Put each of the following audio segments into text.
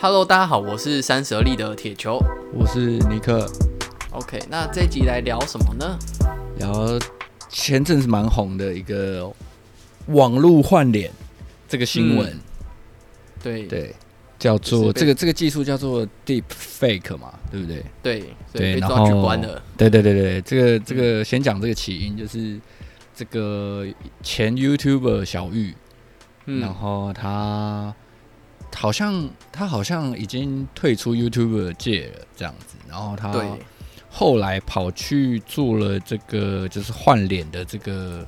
Hello，大家好，我是三十而立的铁球，我是尼克。OK，那这一集来聊什么呢？聊前阵子蛮红的一个网络换脸这个新闻。嗯、对对，叫做这个这个技术叫做 Deep Fake 嘛，对不对？对对，被然后对对对对，这个这个先讲这个起因，就是这个前 YouTuber 小玉，嗯、然后他。好像他好像已经退出 YouTube 界了，这样子。然后他后来跑去做了这个，就是换脸的这个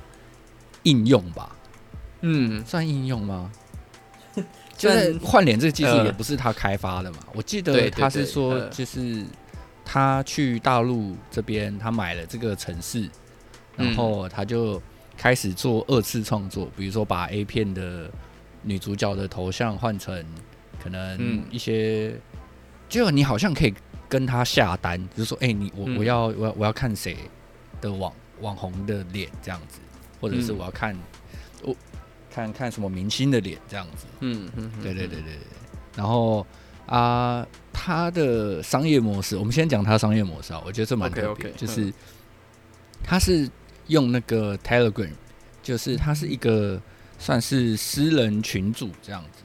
应用吧。嗯，算应用吗？就是换脸这个技术也不是他开发的嘛。我记得他是说，就是他去大陆这边，他买了这个城市，然后他就开始做二次创作，比如说把 A 片的。女主角的头像换成可能一些，嗯、就你好像可以跟他下单，就是说，哎、欸，你我我要我要我要看谁的网网红的脸这样子，或者是我要看我、看看什么明星的脸这样子。嗯嗯，对对对对对。然后啊，他的商业模式，我们先讲他的商业模式啊，我觉得这蛮特别，okay, okay, 就是他是用那个 Telegram，就是他是一个。算是私人群组这样子，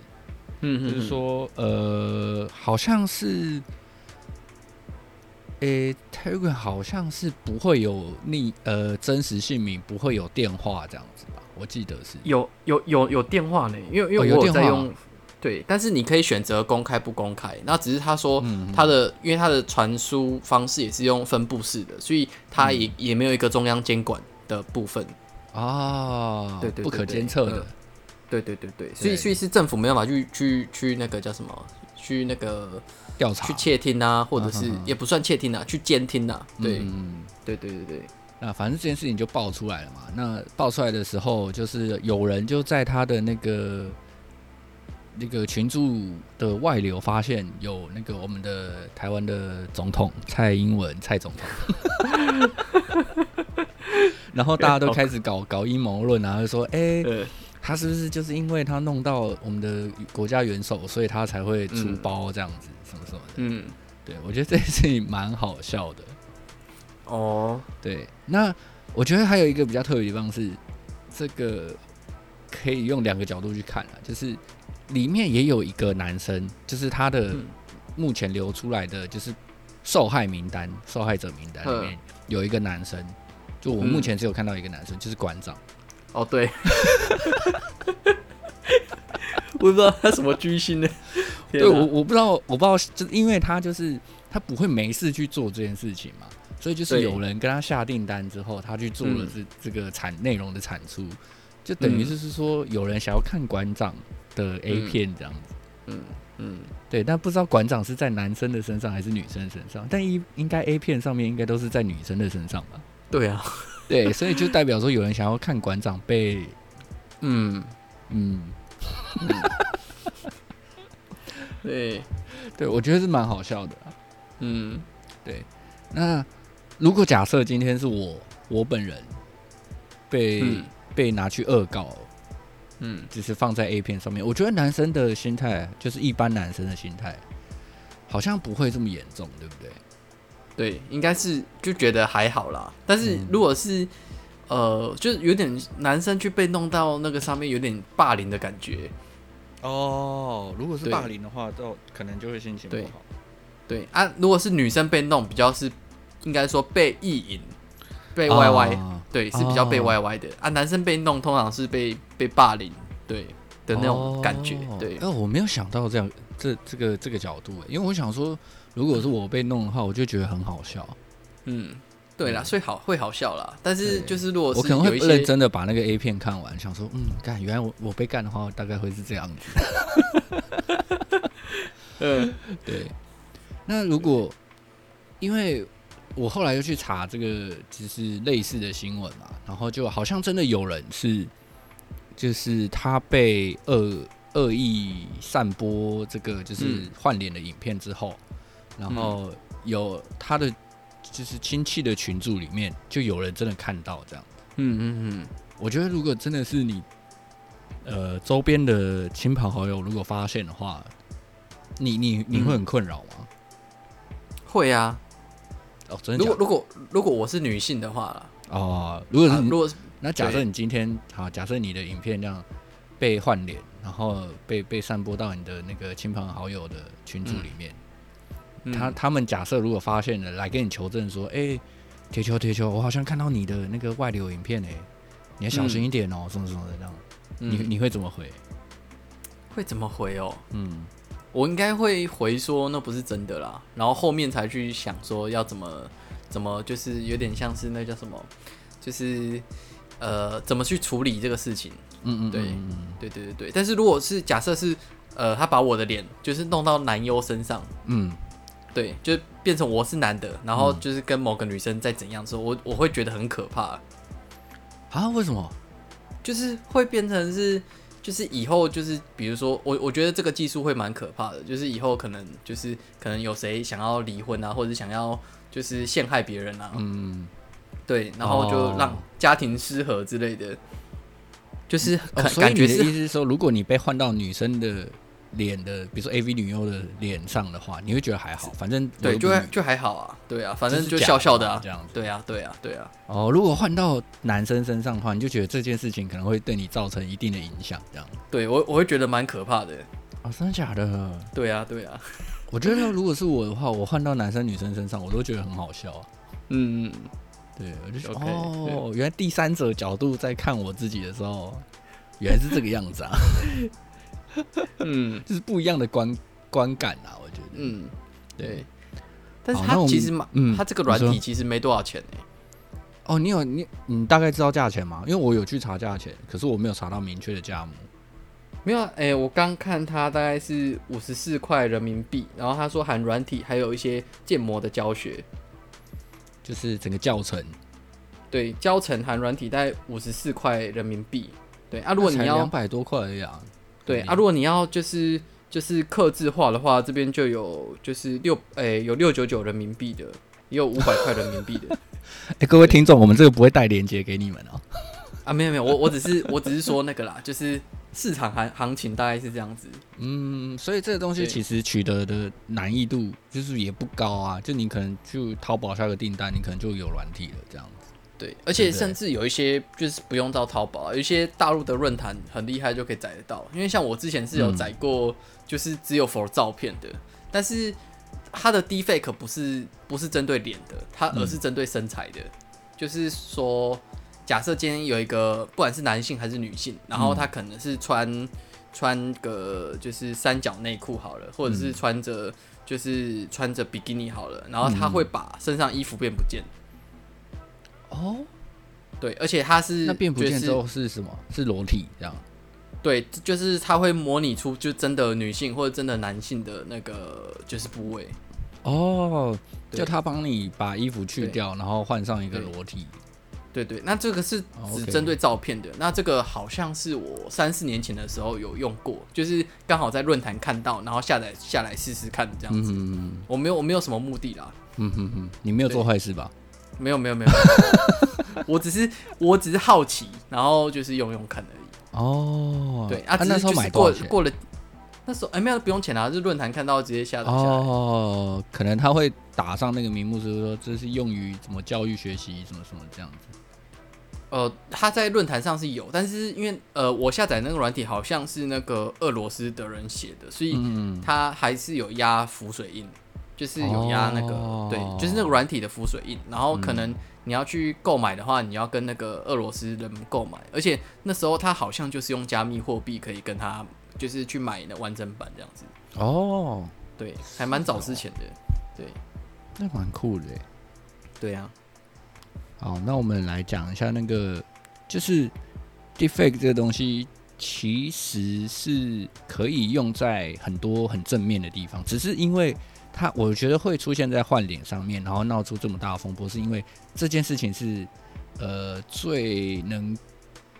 嗯，就是说，呃，好像是，诶，Telegram 好像是不会有你，呃，真实姓名，不会有电话这样子吧？我记得是。有，有，有，有电话呢，因为因为我有在用，对，但是你可以选择公开不公开，那只是他说他的，因为他的传输方式也是用分布式的，所以他也也没有一个中央监管的部分。啊，对对，不可监测的，对对对对，所以所以是政府没办法去去去那个叫什么，去那个调查、去窃听啊，或者是也不算窃听啊，去监听啊，对，对对对对。那反正这件事情就爆出来了嘛。那爆出来的时候，就是有人就在他的那个那个群组的外流，发现有那个我们的台湾的总统蔡英文蔡总统。然后大家都开始搞搞阴谋论啊，就说：“ 哎、欸，他是不是就是因为他弄到我们的国家元首，所以他才会出包这样子，什么什么的？”嗯，对，我觉得这件事情蛮好笑的。哦，对，那我觉得还有一个比较特别的地方是，这个可以用两个角度去看啊，就是里面也有一个男生，就是他的目前流出来的就是受害名单、受害者名单里面有一个男生。就我目前只有看到一个男生，嗯、就是馆长。哦，对，我不知道他什么居心呢？对，我我不知道，我不知道，就是因为他就是他不会没事去做这件事情嘛，所以就是有人跟他下订单之后，他去做了这这个产内容的产出，就等于就是说有人想要看馆长的 A 片这样子。嗯嗯，对，但不知道馆长是在男生的身上还是女生身上，但应应该 A 片上面应该都是在女生的身上吧。对啊，对，所以就代表说有人想要看馆长被，嗯。嗯，嗯对。对，我觉得是蛮好笑的，嗯，对。那如果假设今天是我我本人被、嗯、被拿去恶搞，嗯，只是放在 A 片上面，我觉得男生的心态就是一般男生的心态，好像不会这么严重，对不对？对，应该是就觉得还好啦。但是如果是，嗯、呃，就是有点男生去被弄到那个上面，有点霸凌的感觉。哦，如果是霸凌的话，就可能就会心情不好。对，对啊，如果是女生被弄，比较是应该说被意淫，被歪歪，哦、对，是比较被歪歪的。哦、啊，男生被弄通常是被被霸凌，对的那种感觉。哦、对，那，我没有想到这样，这这个这个角度，因为我想说。如果是我被弄的话，我就觉得很好笑。嗯，对啦，所以好会好笑啦。但是就是如果是我可能会认真的把那个 A 片看完，想说，嗯，干，原来我我被干的话，大概会是这样子。嗯，对。那如果因为我后来又去查这个，就是类似的新闻嘛，然后就好像真的有人是，就是他被恶恶意散播这个就是换脸的影片之后。然后有他的就是亲戚的群组里面，就有人真的看到这样。嗯嗯嗯，我觉得如果真的是你，呃，周边的亲朋好友如果发现的话，你你你会很困扰吗？会啊。哦，真的的？如果如果如果我是女性的话哦，如果是、啊、如果那假设你今天好，假设你的影片这样被换脸，然后被被散播到你的那个亲朋好友的群组里面，嗯、他他们假设如果发现了，来跟你求证说，哎、欸，铁球铁球，我好像看到你的那个外流影片哎、欸，你要小心一点哦、喔，什么什么的这样，嗯、你你会怎么回？会怎么回哦？嗯。我应该会回说那不是真的啦，然后后面才去想说要怎么怎么，就是有点像是那叫什么，就是呃怎么去处理这个事情。嗯嗯，对对对对对。但是如果是假设是呃他把我的脸就是弄到男优身上，嗯，对，就变成我是男的，然后就是跟某个女生在怎样之后，我我会觉得很可怕。啊？为什么？就是会变成是。就是以后就是比如说我我觉得这个技术会蛮可怕的，就是以后可能就是可能有谁想要离婚啊，或者想要就是陷害别人啊，嗯，对，然后就让家庭失和之类的，就是感觉的意思是说，如果你被换到女生的。脸的，比如说 AV 女优的脸上的话，你会觉得还好，反正对，就就还好啊，对啊，反正就笑笑的啊，这样子，对啊，对啊，对啊。哦，如果换到男生身上的话，你就觉得这件事情可能会对你造成一定的影响，这样。对我，我会觉得蛮可怕的。哦，真的假的？对啊，对啊。我觉得如果是我的话，我换到男生女生身上，我都觉得很好笑啊。嗯嗯，对，我就说哦，原来第三者角度在看我自己的时候，原来是这个样子啊。嗯，就是不一样的观观感啊，我觉得。嗯，对。但是它其实嘛，嗯，它这个软体其实没多少钱呢。哦，你有你你大概知道价钱吗？因为我有去查价钱，可是我没有查到明确的价目。没有，哎，我刚看它大概是五十四块人民币，然后他说含软体，还有一些建模的教学，就是整个教程。对，教程含软体大概五十四块人民币。对啊，如果你要两百多块而已啊。对啊，如果你要就是就是客制化的话，这边就有就是六诶、欸、有六九九人民币的，也有五百块人民币的。哎、欸，各位听众，我们这个不会带链接给你们哦。啊，没有没有，我我只是我只是说那个啦，就是市场行行情大概是这样子。嗯，所以这个东西其实取得的难易度就是也不高啊，就你可能就淘宝下个订单，你可能就有软体了这样。对，而且甚至有一些就是不用到淘宝，有一些大陆的论坛很厉害，就可以载得到。因为像我之前是有载过，就是只有 for 照片的，但是它的 deepfake 不是不是针对脸的，它而是针对身材的。就是说，假设今天有一个不管是男性还是女性，然后他可能是穿穿个就是三角内裤好了，或者是穿着就是穿着比基尼好了，然后他会把身上衣服变不见。哦，对，而且它是那变不见之后是什么？是裸体这样？对，就是它会模拟出就真的女性或者真的男性的那个就是部位。哦，就他帮你把衣服去掉，然后换上一个裸体。对对，那这个是只针对照片的。那这个好像是我三四年前的时候有用过，就是刚好在论坛看到，然后下载下来试试看这样子。嗯，我没有我没有什么目的啦。嗯哼哼，你没有做坏事吧？没有没有没有，我只是我只是好奇，然后就是用用看而已。哦，对啊，那时候买过过了，那时候哎没有不用钱啊，就是论坛看到直接下载下来。哦，可能他会打上那个名目，就是说这是用于什么教育学习什么什么这样子。呃，他在论坛上是有，但是因为呃我下载那个软体好像是那个俄罗斯的人写的，所以他还是有压浮水印。就是有压那个，oh. 对，就是那个软体的浮水印，然后可能你要去购买的话，你要跟那个俄罗斯人购买，而且那时候他好像就是用加密货币可以跟他，就是去买那完整版这样子。哦，oh. 对，还蛮早之前的，对，那蛮酷的。对呀、啊。好，那我们来讲一下那个，就是 defect 这个东西，其实是可以用在很多很正面的地方，只是因为。他我觉得会出现在换脸上面，然后闹出这么大的风波，是因为这件事情是呃最能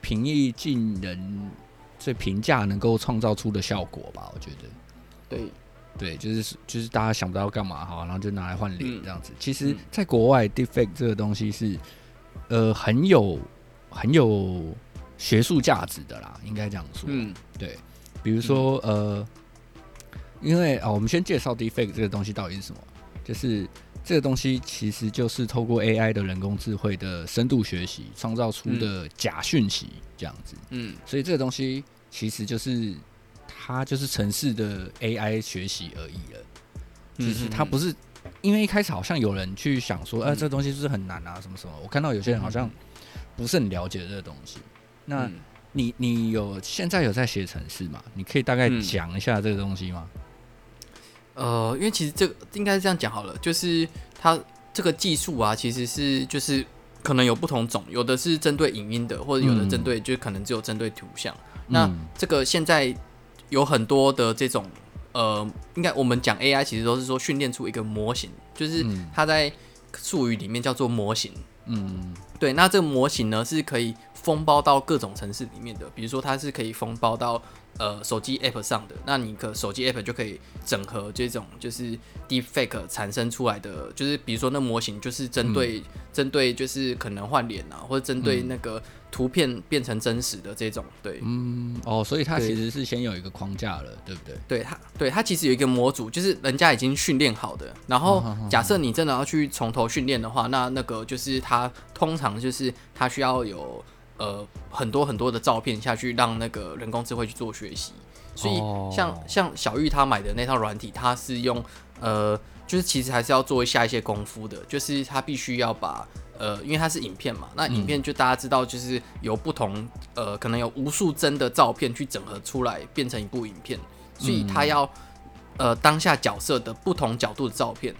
平易近人、最平价能够创造出的效果吧？我觉得，对对，就是就是大家想不到要干嘛哈，然后就拿来换脸这样子。嗯、其实，在国外，Deepfake 这个东西是呃很有很有学术价值的啦，应该这样说。嗯，对，比如说呃。因为啊，我们先介绍 Deepfake 这个东西到底是什么，就是这个东西其实就是透过 AI 的人工智慧的深度学习创造出的假讯息这样子。嗯，所以这个东西其实就是它就是城市的 AI 学习而已了。就是它不是，因为一开始好像有人去想说，哎、呃，这个东西是不是很难啊？什么什么？我看到有些人好像不是很了解这个东西。那你你有现在有在写城市吗？你可以大概讲一下这个东西吗？呃，因为其实这个应该是这样讲好了，就是它这个技术啊，其实是就是可能有不同种，有的是针对影音的，或者有的针对就可能只有针对图像。那这个现在有很多的这种。呃，应该我们讲 AI 其实都是说训练出一个模型，就是它在术语里面叫做模型。嗯，对。那这个模型呢是可以封包到各种城市里面的，比如说它是可以封包到呃手机 App 上的，那你可手机 App 就可以整合这种就是 Deepfake 产生出来的，就是比如说那模型就是针对针、嗯、对就是可能换脸啊，或者针对那个。图片变成真实的这种，对，嗯，哦，所以它其实是先有一个框架了，对，对不对？对，它，对，它其实有一个模组，就是人家已经训练好的。然后，假设你真的要去从头训练的话，那那个就是它通常就是它需要有呃很多很多的照片下去，让那个人工智慧去做学习。所以像，像像小玉她买的那套软体，它是用呃，就是其实还是要做一下一些功夫的，就是它必须要把。呃，因为它是影片嘛，那影片就大家知道，就是由不同呃，可能有无数帧的照片去整合出来，变成一部影片，所以它要呃当下角色的不同角度的照片，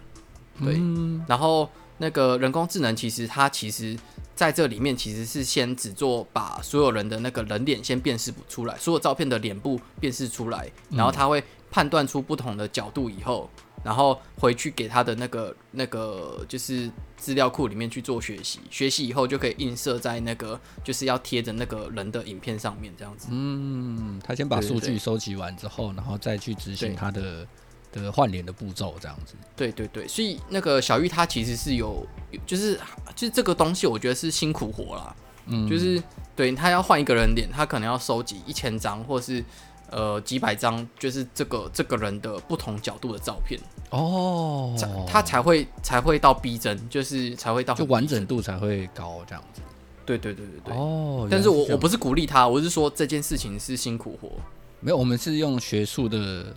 对，然后那个人工智能其实它其实在这里面其实是先只做把所有人的那个人脸先辨识出来，所有照片的脸部辨识出来，然后他会判断出不同的角度以后。然后回去给他的那个那个就是资料库里面去做学习，学习以后就可以映射在那个就是要贴着那个人的影片上面这样子。嗯，他先把数据收集完之后，然后再去执行他的的换脸的步骤这样子。对对对，所以那个小玉她其实是有，就是就是这个东西，我觉得是辛苦活啦。嗯，就是对他要换一个人脸，他可能要收集一千张，或是。呃，几百张就是这个这个人的不同角度的照片哦，他才会才会到逼真，就是才会到就完整度才会高这样子。对对对对对。哦，但是我我不是鼓励他，我是说这件事情是辛苦活。没有，我们是用学术的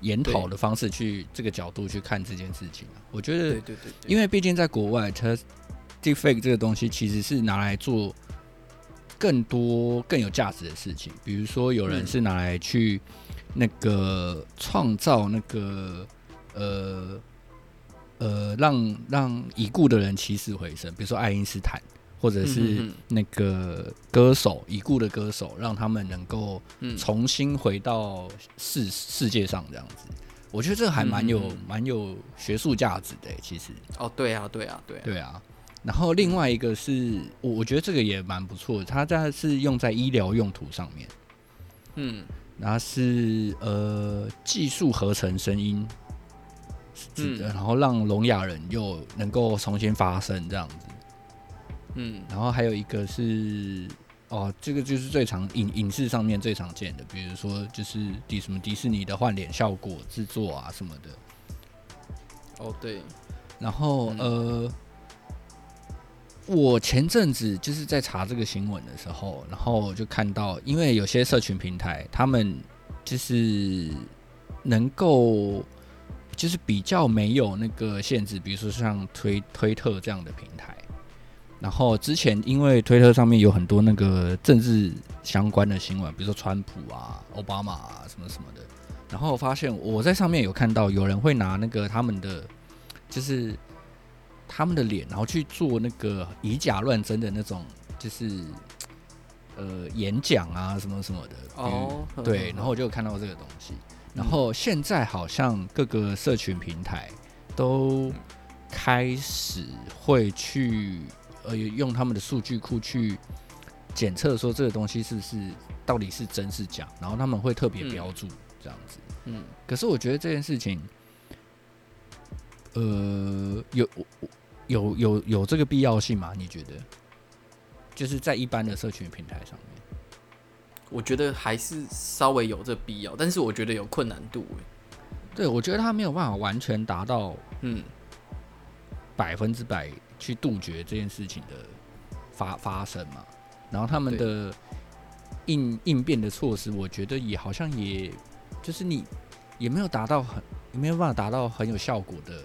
研讨的方式去这个角度去看这件事情。我觉得，对对对，对，因为毕竟在国外，它 Deepfake 这个东西其实是拿来做。更多更有价值的事情，比如说有人是拿来去那个创造那个呃呃让让已故的人起死回生，比如说爱因斯坦，或者是那个歌手已故的歌手，让他们能够重新回到世世界上这样子。我觉得这个还蛮有蛮有学术价值的，其实。哦，对啊，对啊，对啊，对啊。然后另外一个是我我觉得这个也蛮不错的，它这是用在医疗用途上面，嗯，然后是呃技术合成声音，嗯，然后让聋哑人又能够重新发声这样子，嗯，然后还有一个是哦，这个就是最常影影视上面最常见的，比如说就是迪什么迪士尼的换脸效果制作啊什么的，哦对，然后呃。我前阵子就是在查这个新闻的时候，然后就看到，因为有些社群平台，他们就是能够，就是比较没有那个限制，比如说像推推特这样的平台。然后之前因为推特上面有很多那个政治相关的新闻，比如说川普啊、奥巴马啊什么什么的，然后我发现我在上面有看到有人会拿那个他们的，就是。他们的脸，然后去做那个以假乱真的那种，就是呃演讲啊什么什么的。哦，对，然后我就看到这个东西。然后现在好像各个社群平台都开始会去呃用他们的数据库去检测说这个东西是不是到底是真是假，然后他们会特别标注这样子。嗯，可是我觉得这件事情。呃，有有有有这个必要性吗？你觉得？就是在一般的社群平台上面，我觉得还是稍微有这必要，但是我觉得有困难度。对，我觉得他没有办法完全达到嗯百分之百去杜绝这件事情的发发生嘛。然后他们的应应变的措施，我觉得也好像也就是你也没有达到很也没有办法达到很有效果的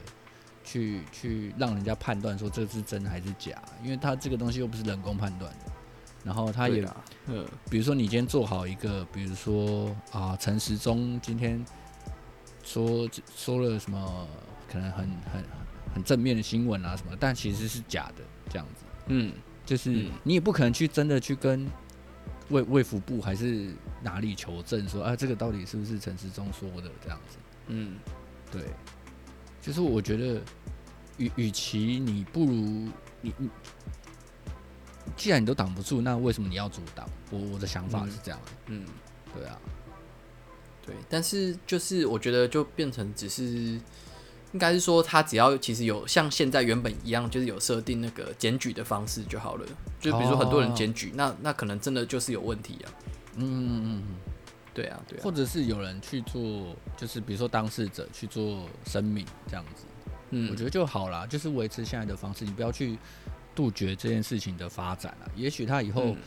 去去让人家判断说这是真还是假，因为他这个东西又不是人工判断的。然后他也，嗯，比如说你今天做好一个，比如说啊，陈时中今天说说了什么，可能很很很正面的新闻啊什么，但其实是假的这样子，嗯，就是你也不可能去真的去跟卫卫福部还是哪里求证说啊，这个到底是不是陈时中说的这样子，嗯，对，就是我觉得与与其你不如你你。既然你都挡不住，那为什么你要阻挡？我我的想法是这样。嗯，对啊，对，但是就是我觉得就变成只是，应该是说他只要其实有像现在原本一样，就是有设定那个检举的方式就好了。就比如说很多人检举，那那可能真的就是有问题啊。嗯嗯嗯嗯，对啊对啊，或者是有人去做，就是比如说当事者去做声明这样子。嗯，我觉得就好啦，就是维持现在的方式，你不要去。杜绝这件事情的发展了，也许他以后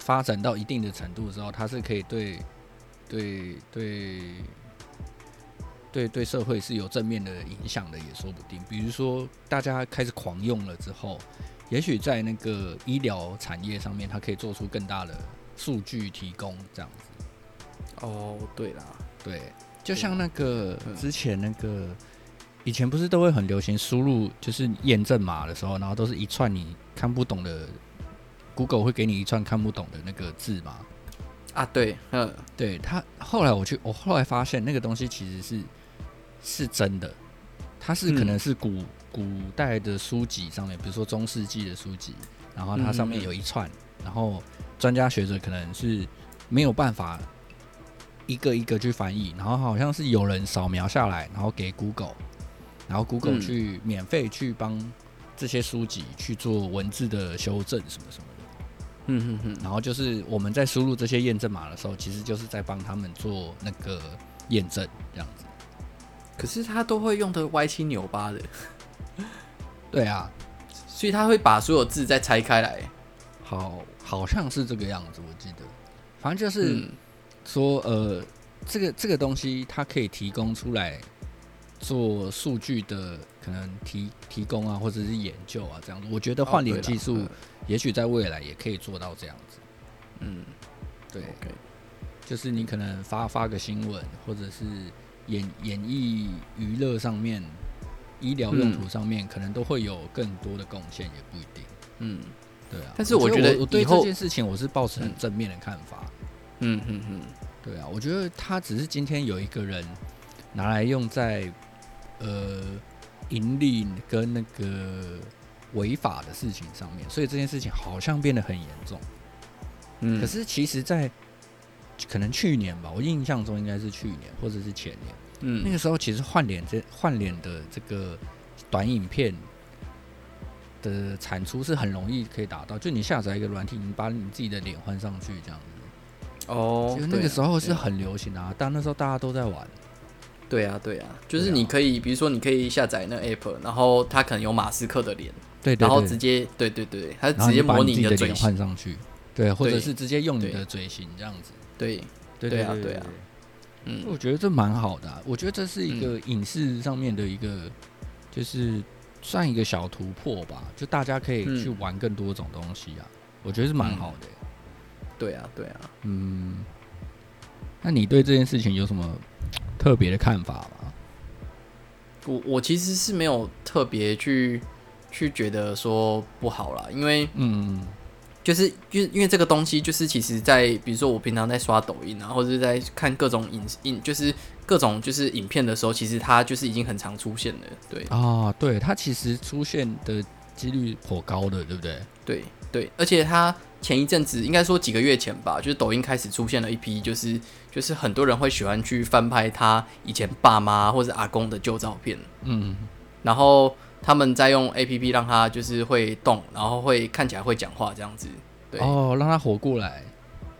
发展到一定的程度之后，他是可以对对对对对社会是有正面的影响的，也说不定。比如说，大家开始狂用了之后，也许在那个医疗产业上面，它可以做出更大的数据提供，这样子。哦，对啦，对，就像那个之前那个。以前不是都会很流行输入就是验证码的时候，然后都是一串你看不懂的，Google 会给你一串看不懂的那个字吗？啊，对，嗯，对，他后来我去，我后来发现那个东西其实是是真的，它是可能是古、嗯、古代的书籍上面，比如说中世纪的书籍，然后它上面有一串，嗯嗯，然后专家学者可能是没有办法一个一个去翻译，然后好像是有人扫描下来，然后给 Google。然后 Google 去免费去帮这些书籍去做文字的修正什么什么的，嗯哼哼。然后就是我们在输入这些验证码的时候，其实就是在帮他们做那个验证这样子。可是他都会用的歪七扭八的，对啊，所以他会把所有字再拆开来。好，好像是这个样子，我记得。反正就是说，呃，这个这个东西它可以提供出来。做数据的可能提提供啊，或者是研究啊，这样子，我觉得换脸技术也许在未来也可以做到这样子。嗯，对.就是你可能发发个新闻，或者是演演艺娱乐上面、医疗用途上面，可能都会有更多的贡献，也不一定。嗯，对啊。但是我觉得我对这件事情我是抱持很正面的看法。嗯嗯嗯，对啊，我觉得他只是今天有一个人拿来用在。呃，盈利跟那个违法的事情上面，所以这件事情好像变得很严重。嗯，可是其实，在可能去年吧，我印象中应该是去年或者是前年。嗯，那个时候其实换脸这换脸的这个短影片的产出是很容易可以达到，就你下载一个软体，你把你自己的脸换上去这样子。哦，其实那个时候是很流行啊，但那时候大家都在玩。对啊，对啊，就是你可以，比如说你可以下载那个 app，然后它可能有马斯克的脸，对，然后直接，对对对，它直接模拟你的嘴型。换上去，对，或者是直接用你的嘴型这样子，对，对对啊，对啊，嗯，我觉得这蛮好的，我觉得这是一个影视上面的一个，就是算一个小突破吧，就大家可以去玩更多种东西啊，我觉得是蛮好的，对啊，对啊，嗯，那你对这件事情有什么？特别的看法吗？我我其实是没有特别去去觉得说不好啦，因为嗯，就是因为因为这个东西，就是其实在比如说我平常在刷抖音啊，或者是在看各种影影，就是各种就是影片的时候，其实它就是已经很常出现了。对啊，对，它其实出现的几率颇高的，对不对？对对，而且它。前一阵子应该说几个月前吧，就是抖音开始出现了一批，就是就是很多人会喜欢去翻拍他以前爸妈或者阿公的旧照片，嗯，然后他们在用 APP 让他就是会动，然后会看起来会讲话这样子，对，哦，让他活过来，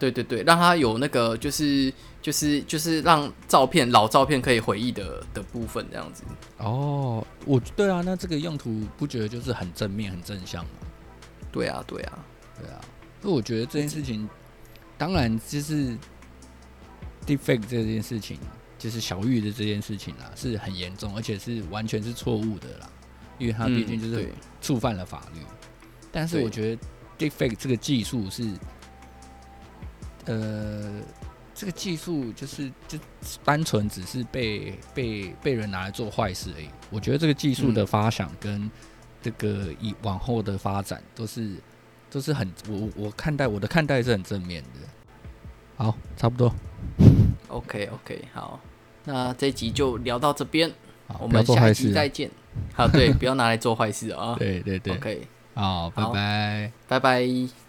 对对对，让他有那个就是就是就是让照片老照片可以回忆的的部分这样子。哦，我对啊，那这个用途不觉得就是很正面很正向吗？对啊，对啊，对啊。那我觉得这件事情，当然就是 Deepfake 这件事情，就是小玉的这件事情啊，是很严重，而且是完全是错误的啦，因为它毕竟就是触犯了法律。嗯、但是我觉得 Deepfake 这个技术是。呃，这个技术就是就单纯只是被被被人拿来做坏事而已。我觉得这个技术的发想跟这个以往后的发展都是都是很我我看待我的看待是很正面的。好，差不多。OK OK，好，那这一集就聊到这边，我们下期再见。好，对，不要拿来做坏事啊。对对对。OK，好，拜拜，拜拜。